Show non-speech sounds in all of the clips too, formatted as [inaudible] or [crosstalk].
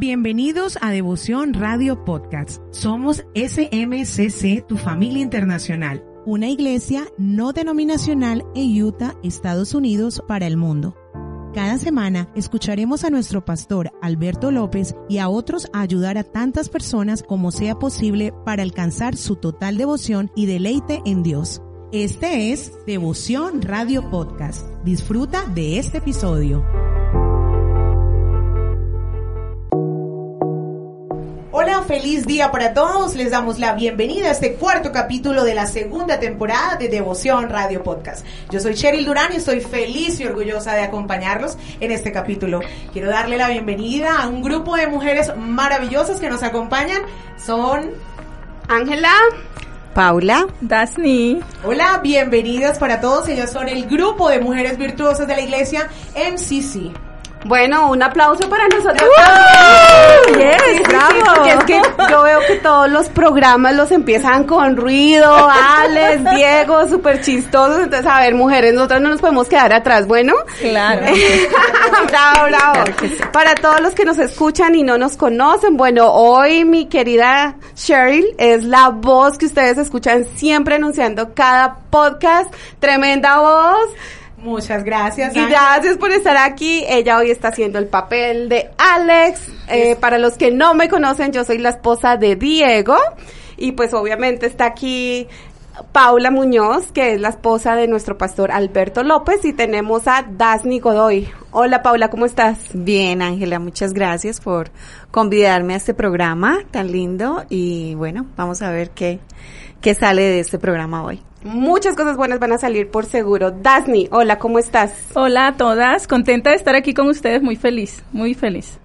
Bienvenidos a Devoción Radio Podcast. Somos SMCC, tu familia internacional, una iglesia no denominacional en Utah, Estados Unidos, para el mundo. Cada semana escucharemos a nuestro pastor Alberto López y a otros a ayudar a tantas personas como sea posible para alcanzar su total devoción y deleite en Dios. Este es Devoción Radio Podcast. Disfruta de este episodio. Feliz día para todos. Les damos la bienvenida a este cuarto capítulo de la segunda temporada de Devoción Radio Podcast. Yo soy Cheryl Durán y estoy feliz y orgullosa de acompañarlos en este capítulo. Quiero darle la bienvenida a un grupo de mujeres maravillosas que nos acompañan. Son Ángela, Paula, Dasni. Hola, bienvenidas para todos. Ellas son el grupo de mujeres virtuosas de la iglesia MCC. Bueno, un aplauso para nosotros. ¡Uh! Yes, sí, bravo. Sí, porque es que yo veo que todos los programas los empiezan con ruido, Alex, [laughs] Diego, súper chistosos. Entonces, a ver, mujeres, nosotros no nos podemos quedar atrás, ¿bueno? Claro. [laughs] bravo, bravo. Claro sí. Para todos los que nos escuchan y no nos conocen, bueno, hoy mi querida Cheryl es la voz que ustedes escuchan siempre anunciando cada podcast. Tremenda voz. Muchas gracias. Y gracias por estar aquí. Ella hoy está haciendo el papel de Alex. Eh, para los que no me conocen, yo soy la esposa de Diego. Y pues obviamente está aquí Paula Muñoz, que es la esposa de nuestro pastor Alberto López. Y tenemos a Dasni Godoy. Hola Paula, ¿cómo estás? Bien, Ángela, muchas gracias por convidarme a este programa tan lindo. Y bueno, vamos a ver qué, qué sale de este programa hoy. Muchas cosas buenas van a salir por seguro. Dasni, hola, ¿cómo estás? Hola a todas, contenta de estar aquí con ustedes, muy feliz, muy feliz.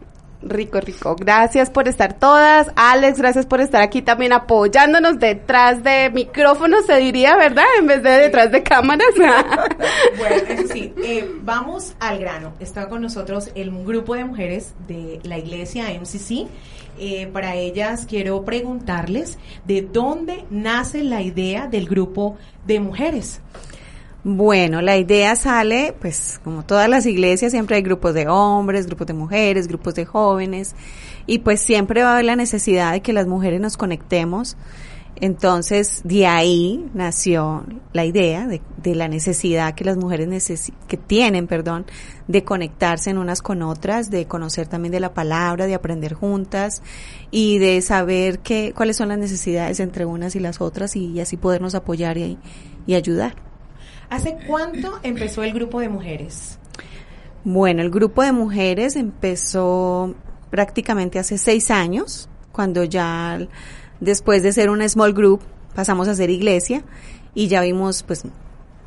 Rico, rico. Gracias por estar todas. Alex, gracias por estar aquí también apoyándonos detrás de micrófonos, se diría, ¿verdad? En vez de detrás de cámaras. [laughs] bueno, eso sí. Eh, vamos al grano. Está con nosotros el grupo de mujeres de la iglesia MCC. Eh, para ellas quiero preguntarles de dónde nace la idea del grupo de mujeres. Bueno, la idea sale, pues como todas las iglesias, siempre hay grupos de hombres, grupos de mujeres, grupos de jóvenes, y pues siempre va a haber la necesidad de que las mujeres nos conectemos. Entonces, de ahí nació la idea de, de la necesidad que las mujeres necesi que tienen, perdón, de conectarse en unas con otras, de conocer también de la palabra, de aprender juntas y de saber qué, cuáles son las necesidades entre unas y las otras y, así podernos apoyar y, y ayudar. ¿Hace cuánto empezó el grupo de mujeres? Bueno, el grupo de mujeres empezó prácticamente hace seis años, cuando ya después de ser una small group pasamos a ser iglesia y ya vimos pues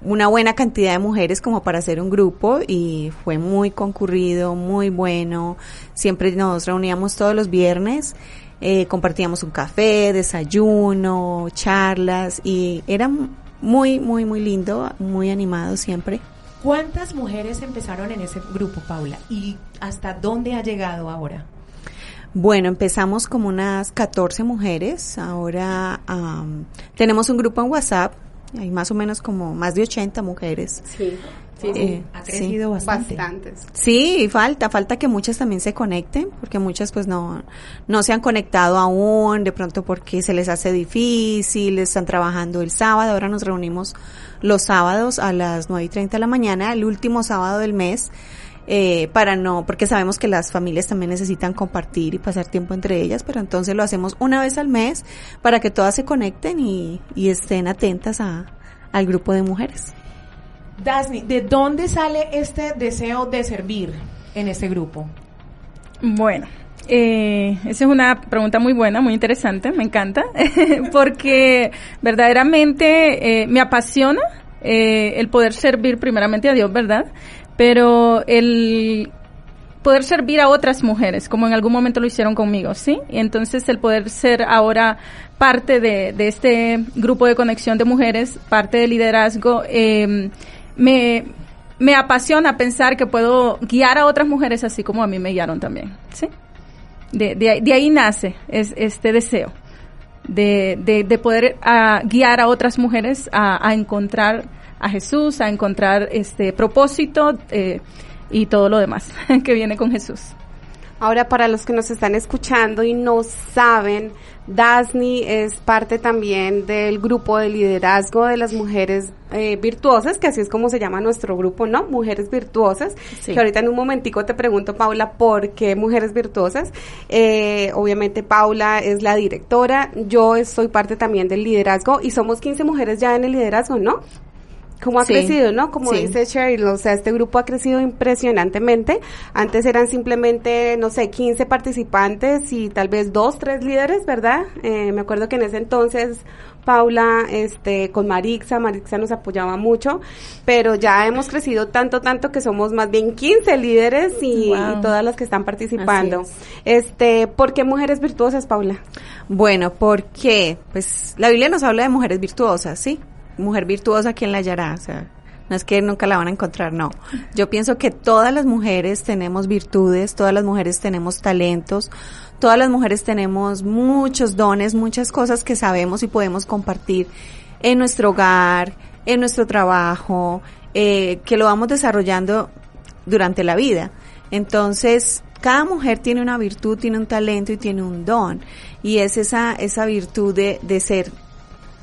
una buena cantidad de mujeres como para hacer un grupo y fue muy concurrido, muy bueno. Siempre nos reuníamos todos los viernes, eh, compartíamos un café, desayuno, charlas y era muy, muy, muy lindo, muy animado siempre. ¿Cuántas mujeres empezaron en ese grupo, Paula? ¿Y hasta dónde ha llegado ahora? Bueno, empezamos como unas 14 mujeres. Ahora um, tenemos un grupo en WhatsApp. Hay más o menos como más de 80 mujeres. Sí. Sí, eh, ha crecido sí, bastante. Bastantes. Sí, falta, falta que muchas también se conecten, porque muchas pues no, no se han conectado aún, de pronto porque se les hace difícil, están trabajando el sábado, ahora nos reunimos los sábados a las nueve y treinta de la mañana, el último sábado del mes, eh, para no, porque sabemos que las familias también necesitan compartir y pasar tiempo entre ellas, pero entonces lo hacemos una vez al mes para que todas se conecten y, y estén atentas a, al grupo de mujeres. Dasni, ¿de dónde sale este deseo de servir en este grupo? Bueno, eh, esa es una pregunta muy buena, muy interesante, me encanta, [laughs] porque verdaderamente eh, me apasiona eh, el poder servir primeramente a Dios, ¿verdad? Pero el poder servir a otras mujeres, como en algún momento lo hicieron conmigo, ¿sí? Y entonces el poder ser ahora parte de, este grupo de conexión de mujeres, parte del liderazgo, eh, me, me apasiona pensar que puedo guiar a otras mujeres así como a mí me guiaron también, ¿sí? De, de, ahí nace es, este deseo de, de, de poder uh, guiar a otras mujeres a, a, encontrar a Jesús, a encontrar este propósito eh, y todo lo demás [laughs] que viene con Jesús. Ahora, para los que nos están escuchando y no saben, Dasni es parte también del grupo de liderazgo de las mujeres eh, virtuosas, que así es como se llama nuestro grupo, ¿no? Mujeres virtuosas. Sí. Que ahorita en un momentico te pregunto, Paula, ¿por qué mujeres virtuosas? Eh, obviamente Paula es la directora, yo soy parte también del liderazgo y somos 15 mujeres ya en el liderazgo, ¿no? Cómo ha sí. crecido, ¿no? Como sí. dice Cheryl, o sea, este grupo ha crecido impresionantemente. Antes eran simplemente, no sé, 15 participantes y tal vez dos, tres líderes, ¿verdad? Eh, me acuerdo que en ese entonces Paula, este, con Marixa, Marixa nos apoyaba mucho, pero ya hemos crecido tanto, tanto que somos más bien 15 líderes y, wow. y todas las que están participando. Este, ¿por qué mujeres virtuosas, Paula? Bueno, porque, pues, la Biblia nos habla de mujeres virtuosas, ¿sí? Mujer virtuosa, ¿quién la hallará? O sea, no es que nunca la van a encontrar, no. Yo pienso que todas las mujeres tenemos virtudes, todas las mujeres tenemos talentos, todas las mujeres tenemos muchos dones, muchas cosas que sabemos y podemos compartir en nuestro hogar, en nuestro trabajo, eh, que lo vamos desarrollando durante la vida. Entonces, cada mujer tiene una virtud, tiene un talento y tiene un don. Y es esa, esa virtud de, de ser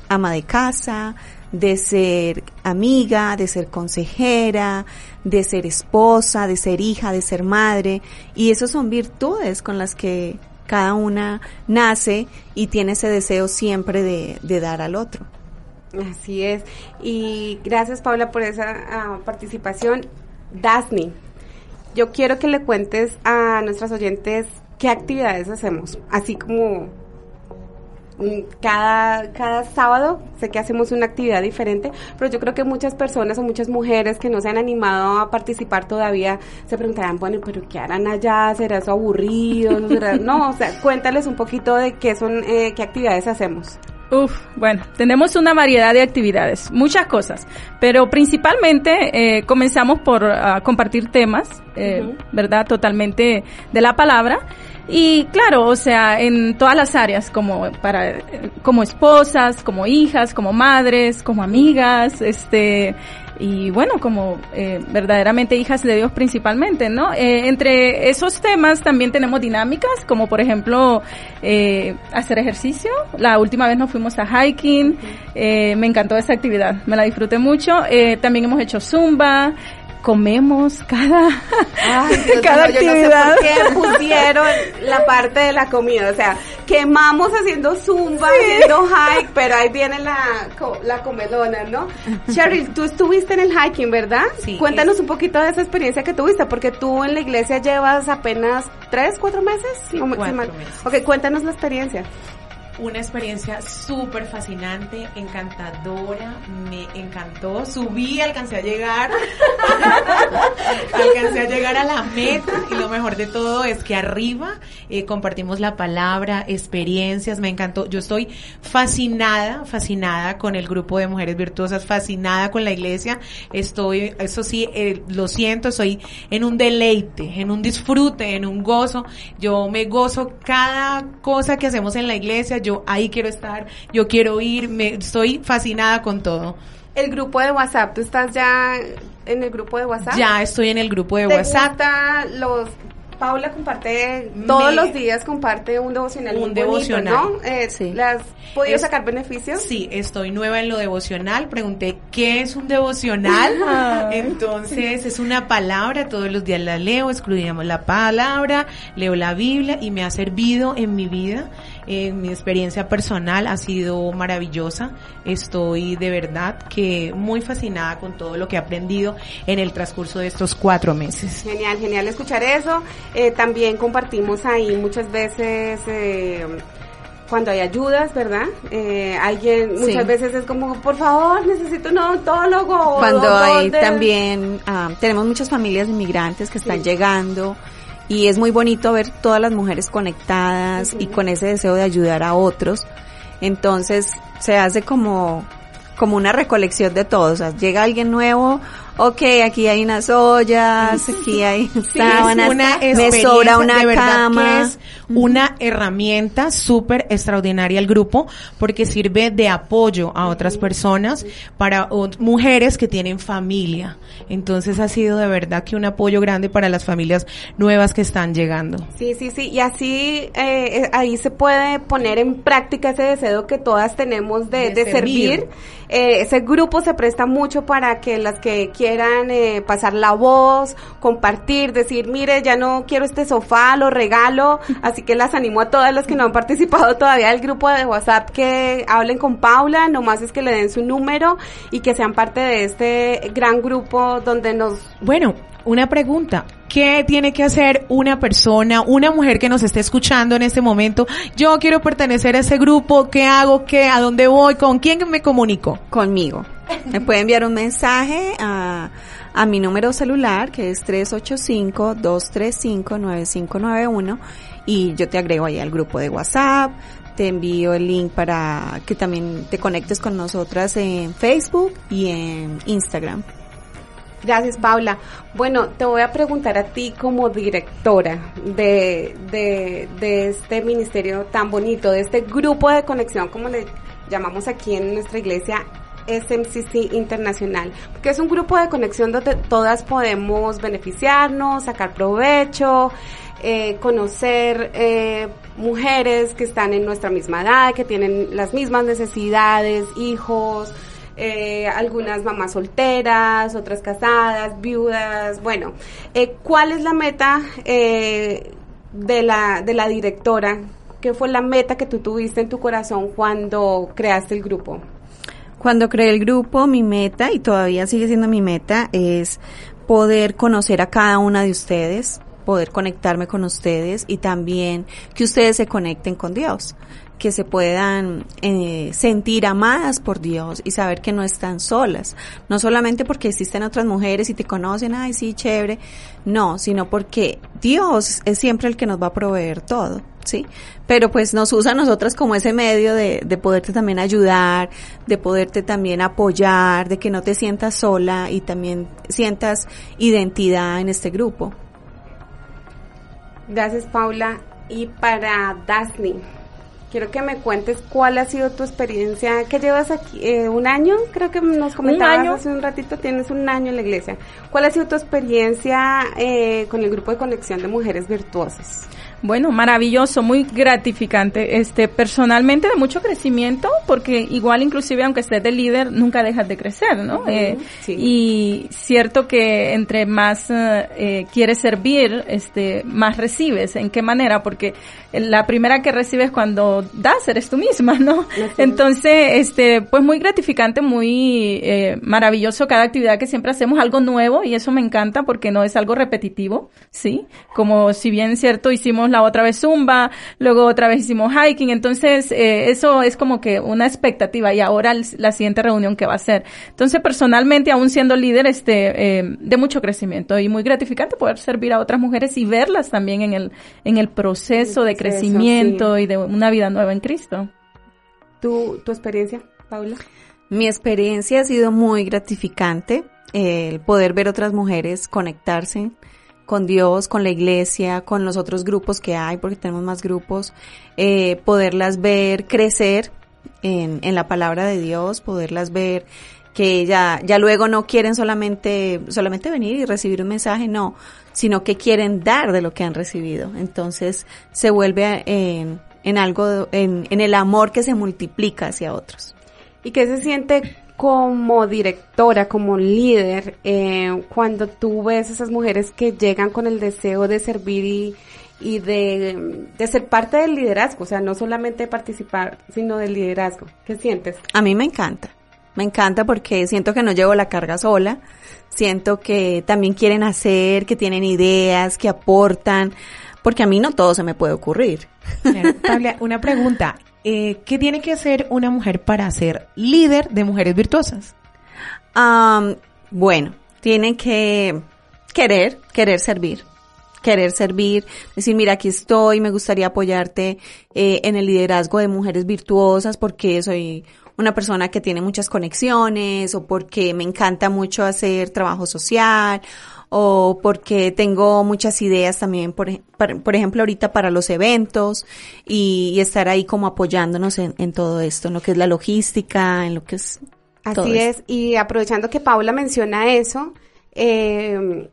ama de casa, de ser amiga, de ser consejera, de ser esposa, de ser hija, de ser madre. Y esas son virtudes con las que cada una nace y tiene ese deseo siempre de, dar al otro. Así es. Y gracias Paula por esa uh, participación. Dasni, yo quiero que le cuentes a nuestras oyentes qué actividades hacemos, así como cada, cada sábado sé que hacemos una actividad diferente, pero yo creo que muchas personas o muchas mujeres que no se han animado a participar todavía se preguntarán, bueno, pero ¿qué harán allá? ¿Será eso aburrido? ¿No, será? no o sea, cuéntales un poquito de qué son, eh, qué actividades hacemos. Uf, bueno, tenemos una variedad de actividades, muchas cosas, pero principalmente eh, comenzamos por uh, compartir temas, eh, uh -huh. ¿verdad? Totalmente de la palabra. Y claro, o sea, en todas las áreas, como para, como esposas, como hijas, como madres, como amigas, este, y bueno, como eh, verdaderamente hijas de Dios principalmente, ¿no? Eh, entre esos temas también tenemos dinámicas, como por ejemplo eh, hacer ejercicio. La última vez nos fuimos a hiking, eh, me encantó esa actividad, me la disfruté mucho. Eh, también hemos hecho zumba, comemos cada, Ay, Dios cada actividad. Yo no sé por qué pusieron la parte de la comida, o sea, quemamos haciendo zumba, sí. haciendo hike, pero ahí viene la, la comedona, ¿no? Cheryl, tú estuviste en el hiking, ¿verdad? Sí. Cuéntanos un poquito de esa experiencia que tuviste, porque tú en la iglesia llevas apenas tres, cuatro meses. Sí, cuatro meses. Ok, cuéntanos la experiencia una experiencia súper fascinante, encantadora, me encantó, subí, alcancé a llegar, [laughs] alcancé a llegar a la meta y lo mejor de todo es que arriba eh, compartimos la palabra, experiencias, me encantó, yo estoy fascinada, fascinada con el grupo de mujeres virtuosas, fascinada con la iglesia, estoy, eso sí, eh, lo siento, estoy en un deleite, en un disfrute, en un gozo, yo me gozo cada cosa que hacemos en la iglesia, yo ahí quiero estar, yo quiero ir, me estoy fascinada con todo. El grupo de WhatsApp, ¿tú estás ya en el grupo de WhatsApp? Ya estoy en el grupo de ¿Te WhatsApp. Gusta los Paula comparte todos Me, los días comparte un devocional un devocional ¿no? Eh, sí. ¿Las podido es, sacar beneficios? Sí, estoy nueva en lo devocional. Pregunté qué es un devocional. [laughs] Entonces es una palabra. Todos los días la leo. Excluimos la palabra, leo la Biblia y me ha servido en mi vida. En mi experiencia personal ha sido maravillosa. Estoy de verdad que muy fascinada con todo lo que he aprendido en el transcurso de estos cuatro meses. Genial, genial escuchar eso. Eh, también compartimos ahí muchas veces eh, cuando hay ayudas, ¿verdad? Eh, alguien muchas sí. veces es como, por favor, necesito un odontólogo. Cuando hay también, uh, tenemos muchas familias inmigrantes que están sí. llegando y es muy bonito ver todas las mujeres conectadas y con ese deseo de ayudar a otros. Entonces se hace como como una recolección de todos. O sea, llega alguien nuevo, ok, aquí hay unas ollas, [laughs] aquí hay sábanas, me sobra una de cama. Que es una herramienta súper extraordinaria al grupo porque sirve de apoyo a otras personas para mujeres que tienen familia. Entonces ha sido de verdad que un apoyo grande para las familias nuevas que están llegando. Sí, sí, sí. Y así eh, eh ahí se puede poner en práctica ese deseo que todas tenemos de, de, servir. Eh, ese grupo se presta mucho para que las que quieran eh, pasar la voz, compartir, decir, mire, ya no quiero este sofá, lo regalo. Así que las animo a todas las que no han participado todavía del grupo de WhatsApp que hablen con Paula, nomás es que le den su número y que sean parte de este gran grupo donde nos... Bueno, una pregunta. ¿Qué tiene que hacer una persona, una mujer que nos esté escuchando en este momento? Yo quiero pertenecer a ese grupo. ¿Qué hago? ¿Qué? ¿A dónde voy? ¿Con quién me comunico? Conmigo. [laughs] Me puede enviar un mensaje a, a mi número celular que es 385-235-9591 y yo te agrego ahí al grupo de WhatsApp, te envío el link para que también te conectes con nosotras en Facebook y en Instagram. Gracias, Paula. Bueno, te voy a preguntar a ti como directora de, de, de, este ministerio tan bonito, de este grupo de conexión, como le llamamos aquí en nuestra iglesia, SMCC Internacional, que es un grupo de conexión donde todas podemos beneficiarnos, sacar provecho, eh, conocer eh, mujeres que están en nuestra misma edad, que tienen las mismas necesidades, hijos, eh, algunas mamás solteras, otras casadas, viudas, bueno, eh, ¿cuál es la meta eh, de, la, de la directora? ¿Qué fue la meta que tú tuviste en tu corazón cuando creaste el grupo? Cuando creé el grupo, mi meta, y todavía sigue siendo mi meta, es poder conocer a cada una de ustedes, poder conectarme con ustedes y también que ustedes se conecten con Dios que se puedan eh, sentir amadas por Dios y saber que no están solas. No solamente porque existen otras mujeres y te conocen, ay, sí, chévere. No, sino porque Dios es siempre el que nos va a proveer todo, ¿sí? Pero pues nos usa a nosotras como ese medio de, de poderte también ayudar, de poderte también apoyar, de que no te sientas sola y también sientas identidad en este grupo. Gracias, Paula. Y para Dasni, quiero que me cuentes cuál ha sido tu experiencia, que llevas aquí eh, un año, creo que nos comentabas hace un ratito, tienes un año en la iglesia. ¿Cuál ha sido tu experiencia eh, con el grupo de conexión de mujeres virtuosas? Bueno, maravilloso, muy gratificante. Este, personalmente de mucho crecimiento, porque igual inclusive aunque estés de líder, nunca dejas de crecer, ¿no? eh, Y cierto que entre más eh, eh, quieres servir, este, más recibes. ¿En qué manera? Porque la primera que recibes cuando das eres tú misma, ¿no? Entonces, este, pues muy gratificante, muy eh, maravilloso cada actividad que siempre hacemos, algo nuevo y eso me encanta porque no es algo repetitivo, ¿sí? Como si bien cierto hicimos la otra vez zumba, luego otra vez hicimos hiking, entonces eh, eso es como que una expectativa y ahora la siguiente reunión que va a ser. Entonces personalmente, aún siendo líder, este, eh, de mucho crecimiento y muy gratificante poder servir a otras mujeres y verlas también en el, en el proceso de crecimiento y de una vida nueva en Cristo. ¿Tu, tu experiencia, Paula? Mi experiencia ha sido muy gratificante, el poder ver otras mujeres conectarse, con Dios, con la iglesia, con los otros grupos que hay, porque tenemos más grupos, eh, poderlas ver crecer en, en la palabra de Dios, poderlas ver que ya, ya luego no quieren solamente, solamente venir y recibir un mensaje, no, sino que quieren dar de lo que han recibido. Entonces se vuelve en, en algo, en, en el amor que se multiplica hacia otros. ¿Y qué se siente como directora, como líder, eh, cuando tú ves esas mujeres que llegan con el deseo de servir y, y de, de, ser parte del liderazgo, o sea, no solamente participar, sino del liderazgo. ¿Qué sientes? A mí me encanta, me encanta porque siento que no llevo la carga sola, siento que también quieren hacer, que tienen ideas, que aportan, porque a mí no todo se me puede ocurrir. Pablo, una pregunta, eh, ¿qué tiene que hacer una mujer para ser líder de mujeres virtuosas? bueno, tiene que querer, querer servir. querer servir, decir, mira, aquí estoy, me gustaría apoyarte eh, en el liderazgo de mujeres virtuosas porque soy una persona que tiene muchas conexiones o porque me encanta mucho hacer trabajo social o porque tengo muchas ideas también, por, por ejemplo, ahorita para los eventos y, estar ahí como apoyándonos en, en, todo esto, en lo que es la logística, en lo que es... Así es, y aprovechando que Paula menciona eso, eh,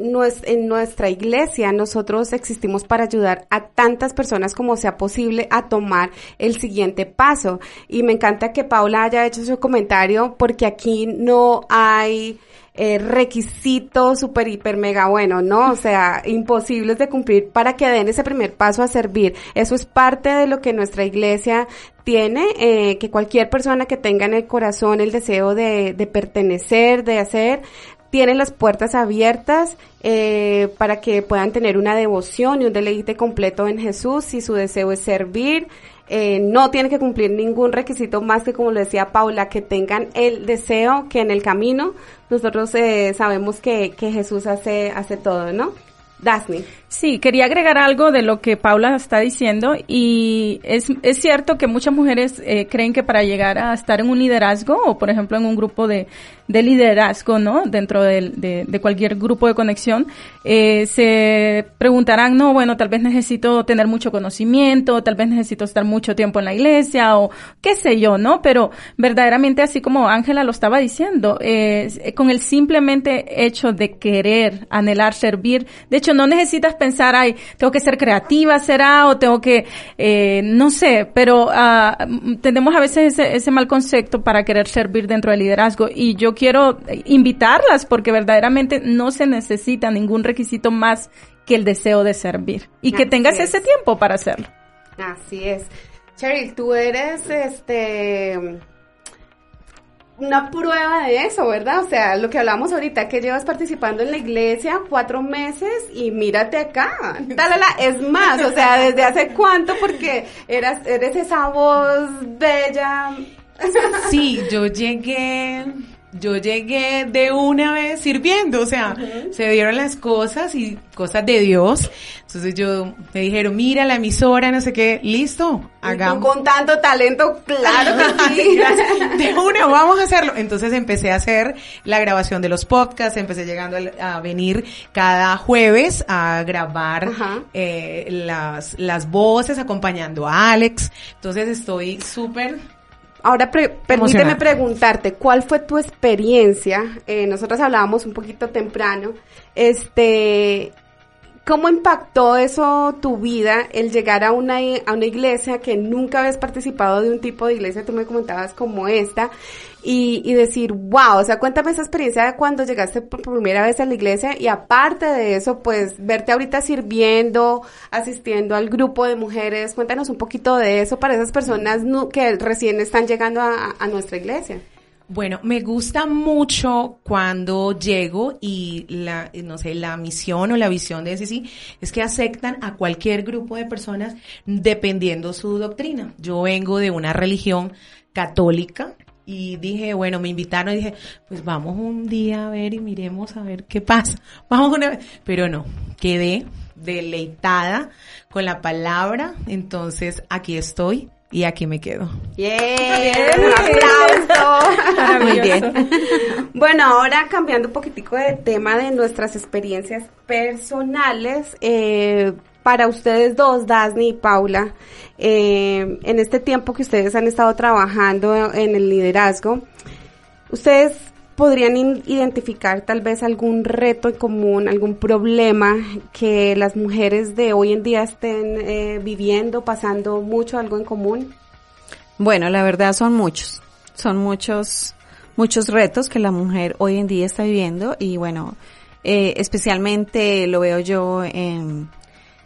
en nuestra iglesia nosotros existimos para ayudar a tantas personas como sea posible a tomar el siguiente paso. Y me encanta que Paula haya hecho su comentario porque aquí no hay eh, requisitos super, hiper, mega bueno, ¿no? O sea, imposibles de cumplir para que den ese primer paso a servir. Eso es parte de lo que nuestra iglesia tiene, eh, que cualquier persona que tenga en el corazón el deseo de, pertenecer, de hacer, tienen las puertas abiertas eh, para que puedan tener una devoción y un deleite completo en Jesús si su deseo es servir. Eh, no tiene que cumplir ningún requisito más que, como lo decía Paula, que tengan el deseo que en el camino nosotros eh, sabemos que, que Jesús hace, hace todo, ¿no? Dasni. Sí, quería agregar algo de lo que Paula está diciendo y es, es cierto que muchas mujeres eh, creen que para llegar a estar en un liderazgo o por ejemplo en un grupo de, de liderazgo, ¿no? Dentro de, de, de cualquier grupo de conexión, eh, se preguntarán, no, bueno, tal vez necesito tener mucho conocimiento, tal vez necesito estar mucho tiempo en la iglesia o qué sé yo, ¿no? Pero verdaderamente así como Ángela lo estaba diciendo, eh, con el simplemente hecho de querer, anhelar, servir, de hecho no necesitas pensar, ay, tengo que ser creativa, será, o tengo que, eh, no sé, pero uh, tenemos a veces ese, ese mal concepto para querer servir dentro del liderazgo y yo quiero invitarlas porque verdaderamente no se necesita ningún requisito más que el deseo de servir y que tengas ese tiempo para hacerlo. Así es. Cheryl, tú eres este una prueba de eso, ¿verdad? O sea, lo que hablamos ahorita, que llevas participando en la iglesia cuatro meses y mírate acá. Talala, es más, o sea, ¿desde hace cuánto? Porque eras, eres esa voz bella. Sí, yo llegué yo llegué de una vez sirviendo, o sea, se dieron las cosas y cosas de Dios. Entonces yo me dijeron, mira la emisora, no sé qué, listo, hagamos. con tanto talento, claro que sí. [laughs] de una, vamos a hacerlo. Entonces empecé a hacer la grabación de los podcasts, empecé llegando a, venir cada jueves a grabar eh, las, las voces acompañando a Alex. Entonces estoy súper Ahora permíteme preguntarte, ¿cuál fue tu experiencia? Eh, nosotros hablábamos un poquito temprano, este, ¿cómo impactó eso tu vida, el llegar a una, a una iglesia que nunca habías participado de un tipo de iglesia, tú me comentabas como esta, y, y decir, wow, o sea, cuéntame esa experiencia de cuando llegaste por primera vez a la iglesia y aparte de eso, pues verte ahorita sirviendo, asistiendo al grupo de mujeres, cuéntanos un poquito de eso para esas personas que recién están llegando a, nuestra iglesia. Bueno, me gusta mucho cuando llego y la, no sé, la misión o la visión de sí es que aceptan a cualquier grupo de personas dependiendo su doctrina. Yo vengo de una religión católica, y dije, bueno, me invitaron y dije, pues vamos un día a ver y miremos a ver qué pasa. [laughs] Vamos una vez. Pero no, quedé deleitada con la palabra, entonces aquí estoy y aquí me quedo. ¡Yeah! ¡Un aplauso! [laughs] Muy bien. Bueno, ahora cambiando un poquitico de tema de nuestras experiencias personales, eh, para ustedes dos, Dasni y Paula, eh, en este tiempo que ustedes han estado trabajando en el liderazgo, ustedes podrían identificar tal vez algún reto en común, algún problema que las mujeres de hoy en día estén eh, viviendo, pasando mucho, algo en común? Bueno, la verdad son muchos, son muchos, muchos retos que la mujer hoy en día está viviendo y bueno, eh, especialmente lo veo yo en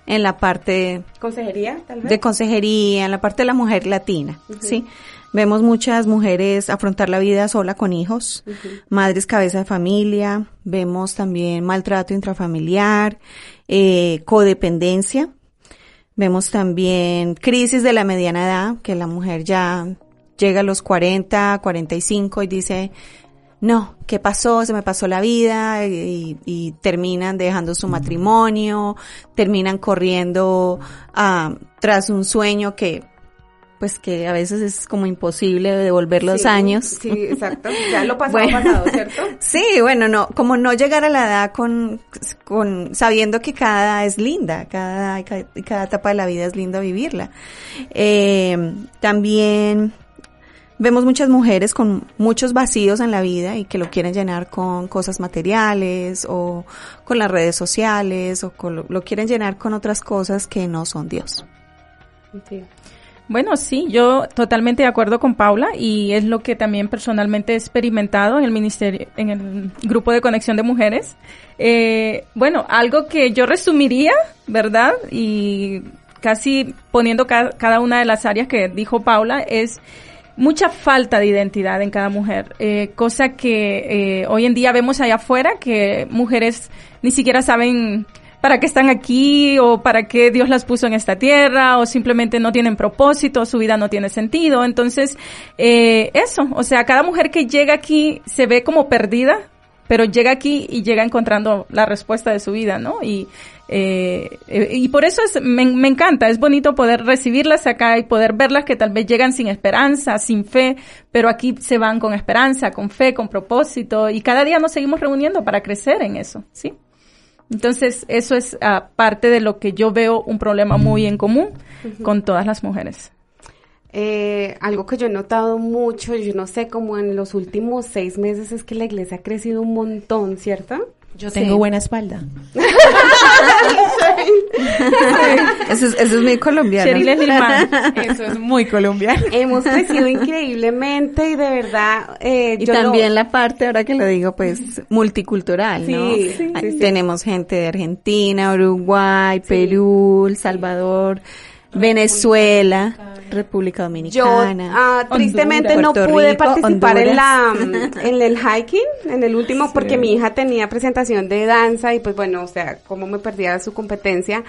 en la parte consejería tal vez. de consejería en la parte de la mujer latina sí vemos muchas mujeres afrontar la vida sola con hijos madres cabeza de familia vemos también maltrato intrafamiliar eh, codependencia vemos también crisis de la mediana edad que la mujer ya llega a los 40 45 y dice no, ¿qué pasó? Se me pasó la vida y, y terminan dejando su matrimonio, terminan corriendo ah, tras un sueño que pues que a veces es como imposible devolver los Sí, años. Sí, exacto. [laughs] Ya lo pasado, Bueno. pasado, ¿cierto? [laughs] Sí, bueno, no, como no llegar a la edad con, con sabiendo que cada edad es linda, cada, cada, cada etapa de la vida es linda vivirla. Eh, también vemos muchas mujeres con muchos vacíos en la vida y que lo quieren llenar con cosas materiales o con las redes sociales o con lo, quieren llenar con otras cosas que no son Dios. Bueno, sí, yo totalmente de acuerdo con Paula y es lo que también personalmente he experimentado en el ministerio, en el grupo de conexión de mujeres. Eh, bueno, algo que yo resumiría, ¿verdad? Y casi poniendo ca- cada una de las áreas que dijo Paula es mucha falta de identidad en cada mujer, eh, cosa que eh, hoy en día vemos allá afuera que mujeres ni siquiera saben para qué están aquí o para qué Dios las puso en esta tierra o simplemente no tienen propósito, su vida no tiene sentido. Entonces, eh, eso, o sea, cada mujer que llega aquí se ve como perdida, pero llega aquí y llega encontrando la respuesta de su vida, ¿no? Y, eh, eh, y por eso es, me, me encanta, es bonito poder recibirlas acá y poder verlas que tal vez llegan sin esperanza, sin fe, pero aquí se van con esperanza, con fe, con propósito y cada día nos seguimos reuniendo para crecer en eso, ¿sí? Entonces, eso es ah, parte de lo que yo veo un problema muy en común con todas las mujeres. Eh, algo que yo he notado mucho, yo no sé, como en los últimos seis meses es que la iglesia ha crecido un montón, ¿cierto? Yo tengo buena espalda. [laughs] Eso es, eso es muy colombiano. [laughs] Eso es muy colombiano. Hemos crecido increíblemente y de verdad, eh, Y yo también no- la parte, ahora que lo digo, pues multicultural, ¿no? Sí, sí, sí, sí. Tenemos gente de Argentina, Uruguay, Perú, El Salvador, Venezuela, República Yo Dominicana. ah, tristemente Honduras, no pude Rico, participar en la en el hiking, en el último, porque mi hija tenía presentación de danza y pues bueno, o sea, cómo me perdía su competencia.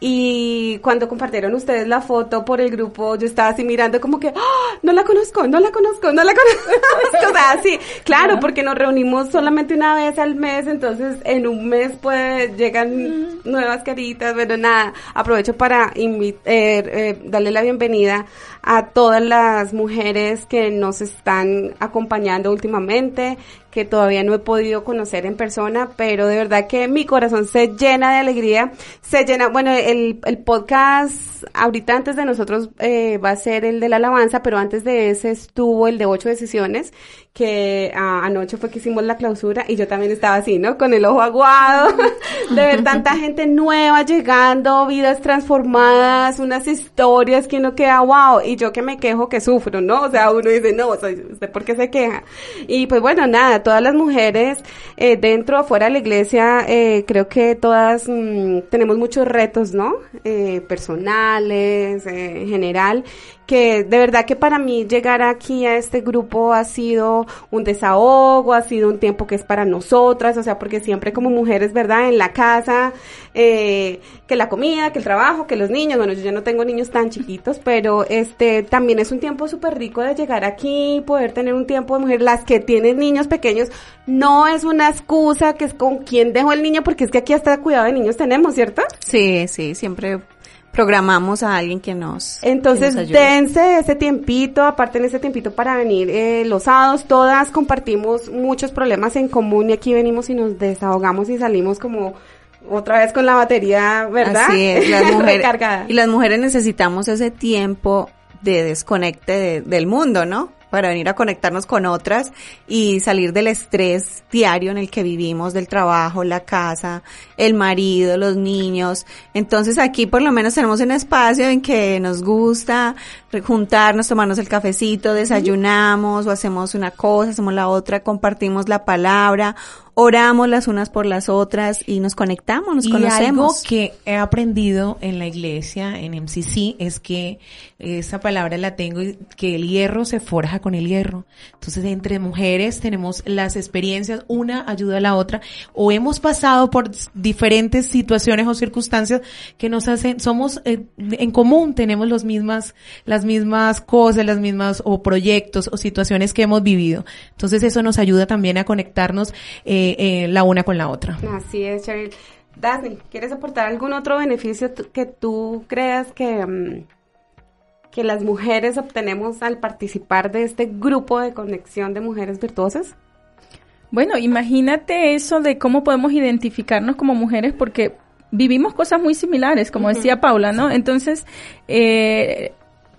Y cuando compartieron ustedes la foto por el grupo, yo estaba así mirando como que, ¡Ah! no la conozco, no la conozco, no la [laughs] conozco. o sea, sí, claro, porque nos reunimos solamente una vez al mes, entonces en un mes pues llegan nuevas caritas, bueno, nada, aprovecho para eh, eh, darle la bienvenida a todas las mujeres que nos están acompañando últimamente, que todavía no he podido conocer en persona, pero de verdad que mi corazón se llena de alegría, se llena, bueno, el, el podcast ahorita antes de nosotros eh, va a ser el de la alabanza, pero antes de ese estuvo el de ocho decisiones, que ah, anoche fue que hicimos la clausura y yo también estaba así, ¿no? Con el ojo aguado, [laughs] de ver tanta gente nueva llegando, vidas transformadas, unas historias que uno queda wow, y yo que me quejo que sufro, ¿no? O sea, uno dice, no, ¿usted por qué se queja? Y pues bueno, nada, todas las mujeres eh, dentro o fuera de la iglesia, eh, creo que todas mm, tenemos muchos retos, ¿no? Eh, personales, eh, en general, que de verdad que para mí llegar aquí a este grupo ha sido un desahogo, ha sido un tiempo que es para nosotras, o sea, porque siempre como mujeres, ¿verdad? En la casa, eh, que la comida, que el trabajo, que los niños, bueno, yo ya no tengo niños tan chiquitos, pero este también es un tiempo súper rico de llegar aquí, poder tener un tiempo de mujer, las que tienen niños pequeños, no es una excusa que es con quién dejo el niño, porque es que aquí hasta cuidado de niños tenemos, ¿cierto? Sí, sí, siempre programamos a alguien que nos Entonces, que nos ayude. dense ese tiempito, aparte en ese tiempito para venir eh, los sábados, todas compartimos muchos problemas en común y aquí venimos y nos desahogamos y salimos como otra vez con la batería, ¿verdad? Así es, las [laughs] mujeres, y las mujeres necesitamos ese tiempo de desconecte de- del mundo, ¿no? Para venir a conectarnos con otras y salir del estrés diario en el que vivimos, del trabajo, la casa, el marido, los niños. Entonces aquí por lo menos tenemos un espacio en que nos gusta juntarnos, tomarnos el cafecito, desayunamos o hacemos una cosa, hacemos la otra, compartimos la palabra oramos las unas por las otras y nos conectamos, nos y conocemos. algo que he aprendido en la iglesia, en MCC, es que esa palabra la tengo, que el hierro se forja con el hierro. Entonces, entre mujeres tenemos las experiencias, una ayuda a la otra, o hemos pasado por diferentes situaciones o circunstancias que nos hacen, somos eh, en común, tenemos los mismas, las mismas cosas, las mismas, o proyectos, o situaciones que hemos vivido. Entonces, eso nos ayuda también a conectarnos eh, eh, la una con la otra. Así es, Cheryl. Daphne, ¿quieres aportar algún otro beneficio que tú creas que, mm, que las mujeres obtenemos al participar de este grupo de conexión de mujeres virtuosas? Bueno, imagínate eso de cómo podemos identificarnos como mujeres porque vivimos cosas muy similares, como decía Paula, ¿no? Entonces, eh,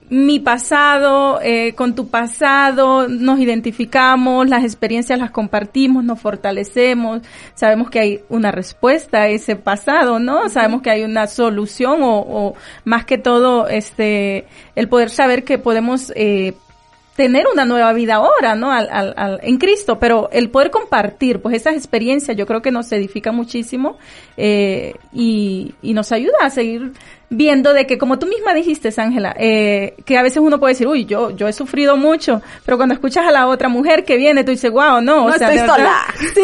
mi pasado, eh, con tu pasado, nos identificamos, las experiencias las compartimos, nos fortalecemos, sabemos que hay una respuesta a ese pasado, ¿no? Sabemos que hay una solución o, o más que todo, este, el poder saber que podemos eh, tener una nueva vida ahora, ¿no? Al, al, al, en Cristo, pero el poder compartir, pues esas experiencias yo creo que nos edifica muchísimo eh, y, y nos ayuda a seguir viendo de que, como tú misma dijiste, Ángela, eh, que a veces uno puede decir, uy, yo, yo he sufrido mucho, pero cuando escuchas a la otra mujer que viene, tú dices, wow, no, no o sea, estoy sola. [laughs] Sí,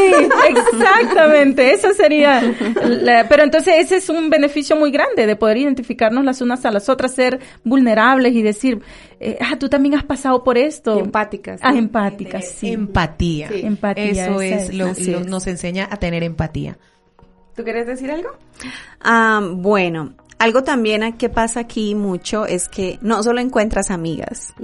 exactamente, eso sería, la, pero entonces ese es un beneficio muy grande de poder identificarnos las unas a las otras, ser vulnerables y decir, eh, ah, tú también has pasado por esto. Y empáticas. Ah, empáticas, sí. Empatía. Sí. Empatía. Eso es, es lo, así lo, es. nos enseña a tener empatía. ¿Tú quieres decir algo? Ah, bueno, algo también que pasa aquí mucho es que no solo encuentras amigas.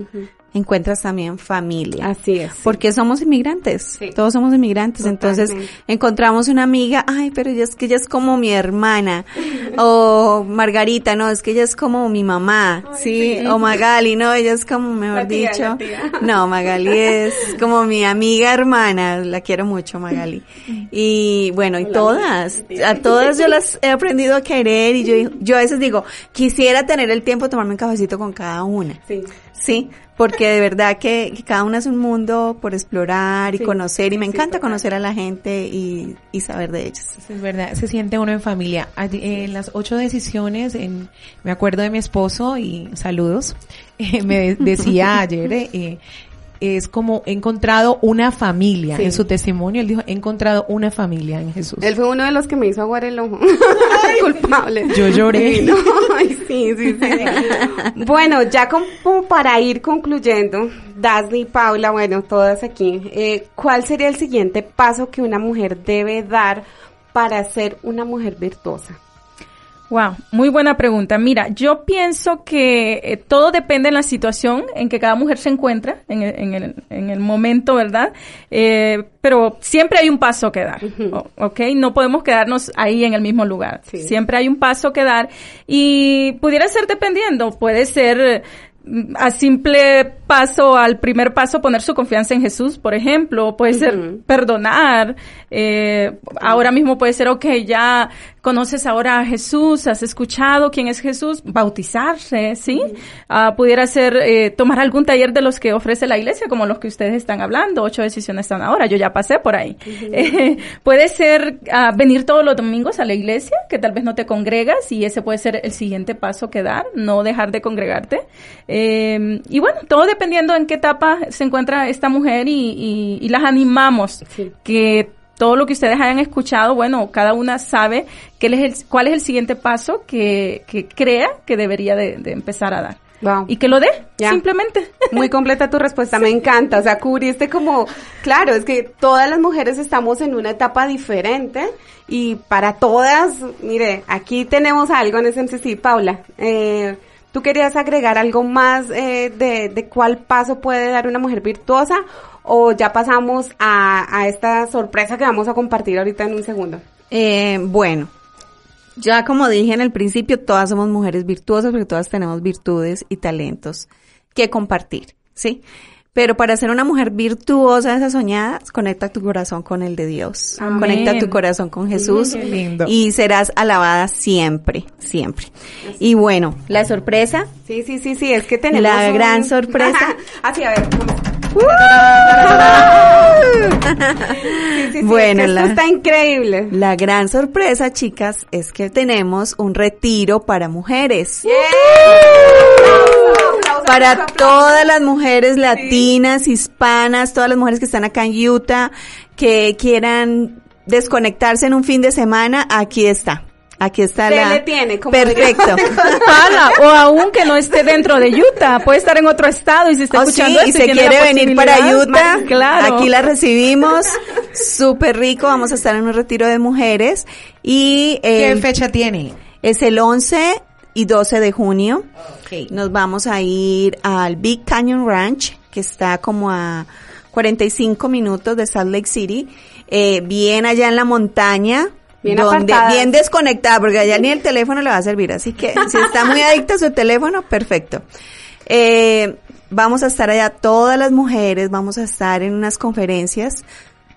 Encuentras también familia. Así es. Sí. Porque somos inmigrantes, sí. todos somos inmigrantes, Totalmente. entonces encontramos una amiga, ay, pero ella es que ella es como mi hermana, [laughs] o Margarita, no, es que ella es como mi mamá, ay, ¿sí? ¿sí? o Magali, no, ella es como, mejor tía, dicho, no, Magali es como mi amiga hermana, la quiero mucho, Magali. Y bueno, y Hola, todas, a todas yo las he aprendido a querer y yo, yo a veces digo, quisiera tener el tiempo de tomarme un cafecito con cada una. Sí. Sí, porque de verdad que, que, cada una es un mundo por explorar y sí, conocer y me encanta conocer a la gente y, y saber de ellos. Es verdad, se siente uno en familia. En las ocho decisiones, en, me acuerdo de mi esposo y saludos, eh, [laughs] me decía ayer, eh, es como he encontrado una familia. Sí. En su testimonio él dijo, he encontrado una familia en Jesús. Él fue uno de los que me hizo aguar el ojo. [laughs] Culpable. Yo lloré. No, ay, sí, sí, sí. bueno, ya como para ir concluyendo, Dasny, Paula, bueno, todas aquí, eh, ¿cuál sería el siguiente paso que una mujer debe dar para ser una mujer virtuosa? Wow, muy buena pregunta. Mira, yo pienso que eh, todo depende de la situación en que cada mujer se encuentra, en el, en el, en el momento, ¿verdad? Eh, pero siempre hay un paso que dar, uh -huh. ¿ok? No podemos quedarnos ahí en el mismo lugar. Sí. Siempre hay un paso que dar y pudiera ser dependiendo, puede ser a simple paso, al primer paso, poner su confianza en Jesús, por ejemplo, puede uh -huh. ser perdonar, eh, ahora mismo puede ser, ok, ya conoces ahora a Jesús, has escuchado quién es Jesús, bautizarse, ¿sí? Uh uh, pudiera ser eh, tomar algún taller de los que ofrece la iglesia, como los que ustedes están hablando, ocho decisiones están ahora, yo ya pasé por ahí. Uh [laughs] -huh. eh, puede ser ah, venir todos los domingos a la iglesia, que tal vez no te congregas, y ese puede ser el siguiente paso que dar, no dejar de congregarte. Eh, y bueno, todo dependiendo en qué etapa se encuentra esta mujer y, y, y las animamos sí. que todo lo que ustedes hayan escuchado, bueno, cada una sabe qué es el, cuál es el siguiente paso que, que crea que debería de, de empezar a dar. Wow. Y que lo dé, simplemente. Muy completa tu respuesta, sí. me encanta. O sea, cubriste como, claro, es que todas las mujeres estamos en una etapa diferente y para todas, mire, aquí tenemos algo en SMCC, Paula. Eh, ¿Tú querías agregar algo más eh, de, de cuál paso puede dar una mujer virtuosa o ya pasamos a, a esta sorpresa que vamos a compartir ahorita en un segundo? Eh, bueno, ya como dije en el principio, todas somos mujeres virtuosas porque todas tenemos virtudes y talentos que compartir, ¿sí? Pero para ser una mujer virtuosa, esa soñada, conecta tu corazón con el de Dios. Amén. Conecta tu corazón con Jesús. Qué lindo. Y serás alabada siempre, siempre. Y bueno, la sorpresa. Sí, sí, sí, sí, es que tenemos La un... gran sorpresa. [laughs] Así, a ver, vamos. Sí, sí, sí, Bueno, es que la- esto está increíble. La gran sorpresa, chicas, es que tenemos un retiro para mujeres. Para todas las mujeres latinas, hispanas, todas las mujeres que están acá en Utah, que quieran desconectarse en un fin de semana, aquí está. Aquí está Se la... le tiene, como Perfecto. [laughs] Ala, o aún que no esté dentro de Utah, puede estar en otro estado y si está Oh, sí, escuchando y se quiere venir para Utah, claro. aquí la recibimos, [laughs] súper rico, vamos a estar en un retiro de mujeres y ¿Qué eh, fecha tiene? es el 11 y 12 de junio. Nos vamos a ir al Big Canyon Ranch, que está como a 45 minutos de Salt Lake City, eh, bien allá en la montaña. Bien donde, apartadas. bien desconectada, porque allá ni el teléfono le va a servir. Así que [laughs] si está muy adicta a su teléfono, perfecto. Eh, vamos a estar allá todas las mujeres, vamos a estar en unas conferencias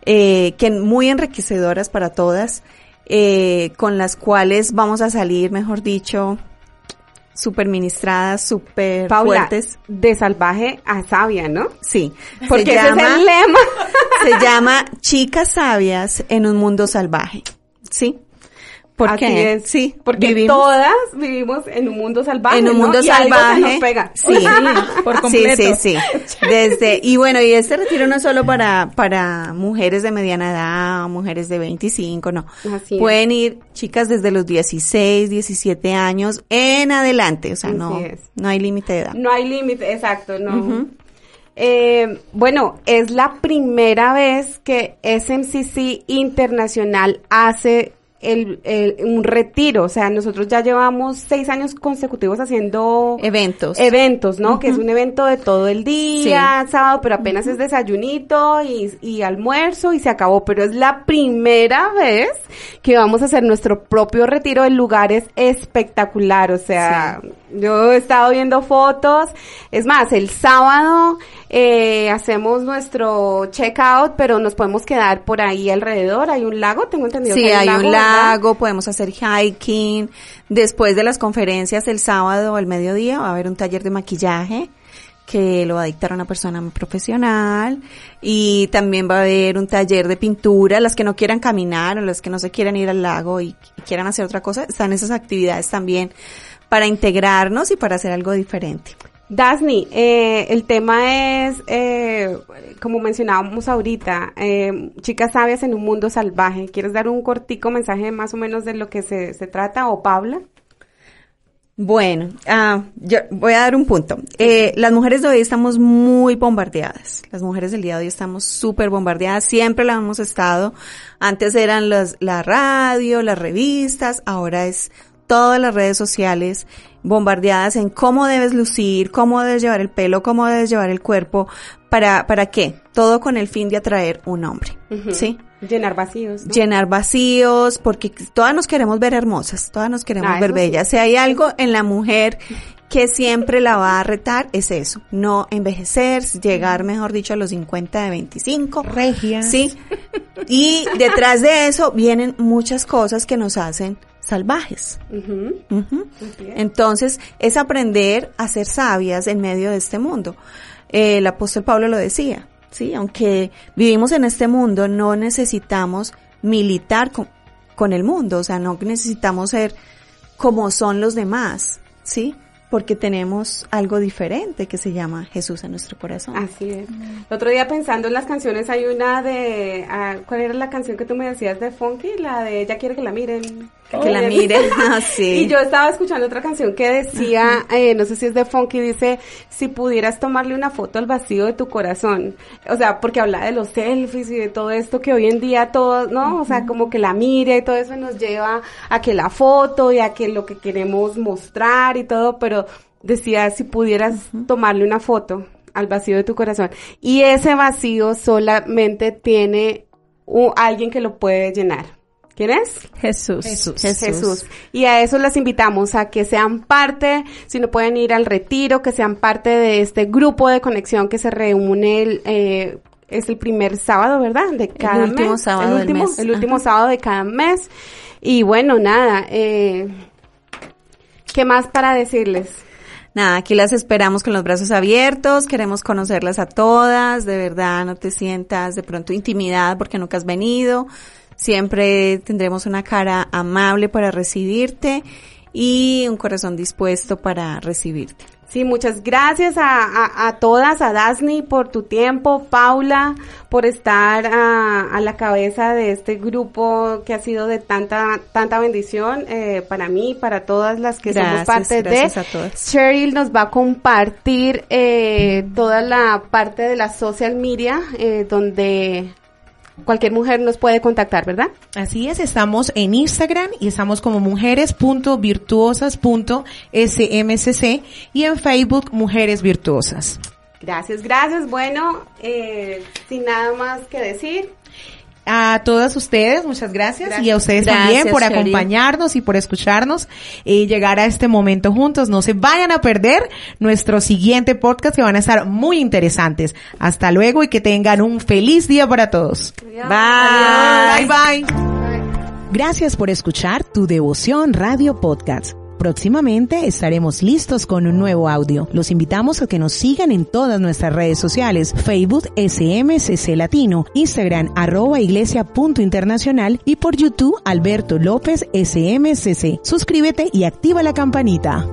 eh, que muy enriquecedoras para todas, eh, con las cuales vamos a salir, mejor dicho, super ministradas, super Paula, fuertes. de salvaje a sabia, ¿no? Sí, Porque se ese llama, es el lema. [laughs] se llama Chicas Sabias en un mundo salvaje. ¿Sí? ¿Por Así qué? es. Sí, Porque vivimos todas vivimos en un mundo salvaje. en un ¿no? mundo Y algo se salvaje. nos pega. Sí, [laughs] por completo. Sí, sí, sí. [laughs] Desde, y bueno, y este retiro no es solo para, para mujeres de mediana edad, mujeres de 25, no. Así es. Pueden ir chicas desde los 16, 17 años en adelante, o sea, Así no, es. no hay límite de edad. No hay límite, exacto, no. Eh, bueno, es la primera vez que SMCC Internacional hace el, el- un retiro. O sea, nosotros ya llevamos seis años consecutivos haciendo Eventos. eventos, ¿no? Que es un evento de todo el día, sábado, pero apenas es desayunito y, y almuerzo y se acabó. Pero es la primera vez que vamos a hacer nuestro propio retiro en lugares espectacular. O sea, yo he estado viendo fotos. Es más, el sábado eh, hacemos nuestro checkout, pero nos podemos quedar por ahí alrededor. Hay un lago, tengo entendido. Sí, que hay un lago, podemos hacer hiking. Después de las conferencias el sábado al mediodía va a haber un taller de maquillaje que lo va a dictar una persona muy profesional y también va a haber un taller de pintura, las que no quieran caminar o las que no se quieran ir al lago y, y quieran hacer otra cosa, están esas actividades también para integrarnos y para hacer algo diferente. Dasni, eh, el tema es, eh, como mencionábamos ahorita, eh, chicas sabias en un mundo salvaje. ¿Quieres dar un cortico mensaje más o menos de lo que se, se trata? ¿O Paula? Bueno, ah, yo voy a dar un punto. Eh, las mujeres de hoy estamos muy bombardeadas. Las mujeres del día de hoy estamos súper bombardeadas. Siempre lo hemos estado. Antes eran las, la radio, las revistas. Ahora es todas las redes sociales bombardeadas en cómo debes lucir, cómo debes llevar el pelo, cómo debes llevar el cuerpo. ¿Para, para qué? Todo con el fin de atraer un hombre. ¿Sí? Llenar vacíos. ¿no? llenar vacíos, porque todas nos queremos ver hermosas, todas nos queremos Ah, ver sí. bellas. Si hay algo en la mujer que siempre la va a retar, es eso, no envejecer, llegar, mejor dicho, a los 50 de 25. Regias. Sí. Y detrás de eso vienen muchas cosas que nos hacen salvajes. Así es. Entonces, es aprender a ser sabias en medio de este mundo. Eh, el apóstol Pablo lo decía, ¿sí? Aunque vivimos en este mundo, no necesitamos militar con, con el mundo, o sea, no necesitamos ser como son los demás, ¿sí? Porque tenemos algo diferente que se llama Jesús en nuestro corazón. Así es. El otro día pensando en las canciones hay una de, ah, ¿cuál era la canción que tú me decías de Funky? La de Ella quiere que la miren. Que la miren, [laughs] ah, sí. Y yo estaba escuchando otra canción que decía, eh, no sé si es de Funky, dice, si pudieras tomarle una foto al vacío de tu corazón. O sea, porque habla de los selfies y de todo esto que hoy en día todos, ¿no? O sea, como que la mire y todo eso nos lleva a que la foto y a que lo que queremos mostrar y todo, pero decía, si pudieras tomarle una foto al vacío de tu corazón. Y ese vacío solamente tiene u- alguien que lo puede llenar. ¿Quién es? Jesús. Jesús. Jesús. Y a eso las invitamos a que sean parte, si no pueden ir al retiro, que sean parte de este grupo de conexión que se reúne el, eh, es el primer sábado, ¿verdad? De cada último mes. sábado el del último, mes. El último Ajá. sábado de cada mes. Y bueno, nada, eh, ¿qué más para decirles? nada, aquí las esperamos con los brazos abiertos, queremos conocerlas a todas, de verdad, no te sientas de pronto intimidad porque nunca has venido, siempre tendremos una cara amable para recibirte y un corazón dispuesto para recibirte. Sí, muchas gracias a, a, todas, a Dasni por tu tiempo, Paula por estar a, a, la cabeza de este grupo que ha sido de tanta tanta bendición eh, para mí, para todas las que somos parte de. A Cheryl nos va a compartir eh, toda la parte de la social media eh, donde cualquier mujer nos puede contactar, ¿verdad? Así es, estamos en Instagram y estamos como mujeres.virtuosas.smcc y en Facebook Mujeres Virtuosas. Gracias, gracias. Bueno, eh, sin nada más que decir, a todas ustedes, muchas gracias, y a ustedes también por acompañarnos y por escucharnos y llegar a este momento juntos. No se vayan a perder nuestro siguiente podcast que van a estar muy interesantes. Hasta luego y que tengan un feliz día para todos. Bye. Bye bye. Gracias por escuchar tu devoción Radio Podcast. Próximamente estaremos listos con un nuevo audio. Los invitamos a que nos sigan en todas nuestras redes sociales, Facebook SMCC Latino, Instagram arroba iglesia internacional y por YouTube Alberto López SMCC. Suscríbete y activa la campanita.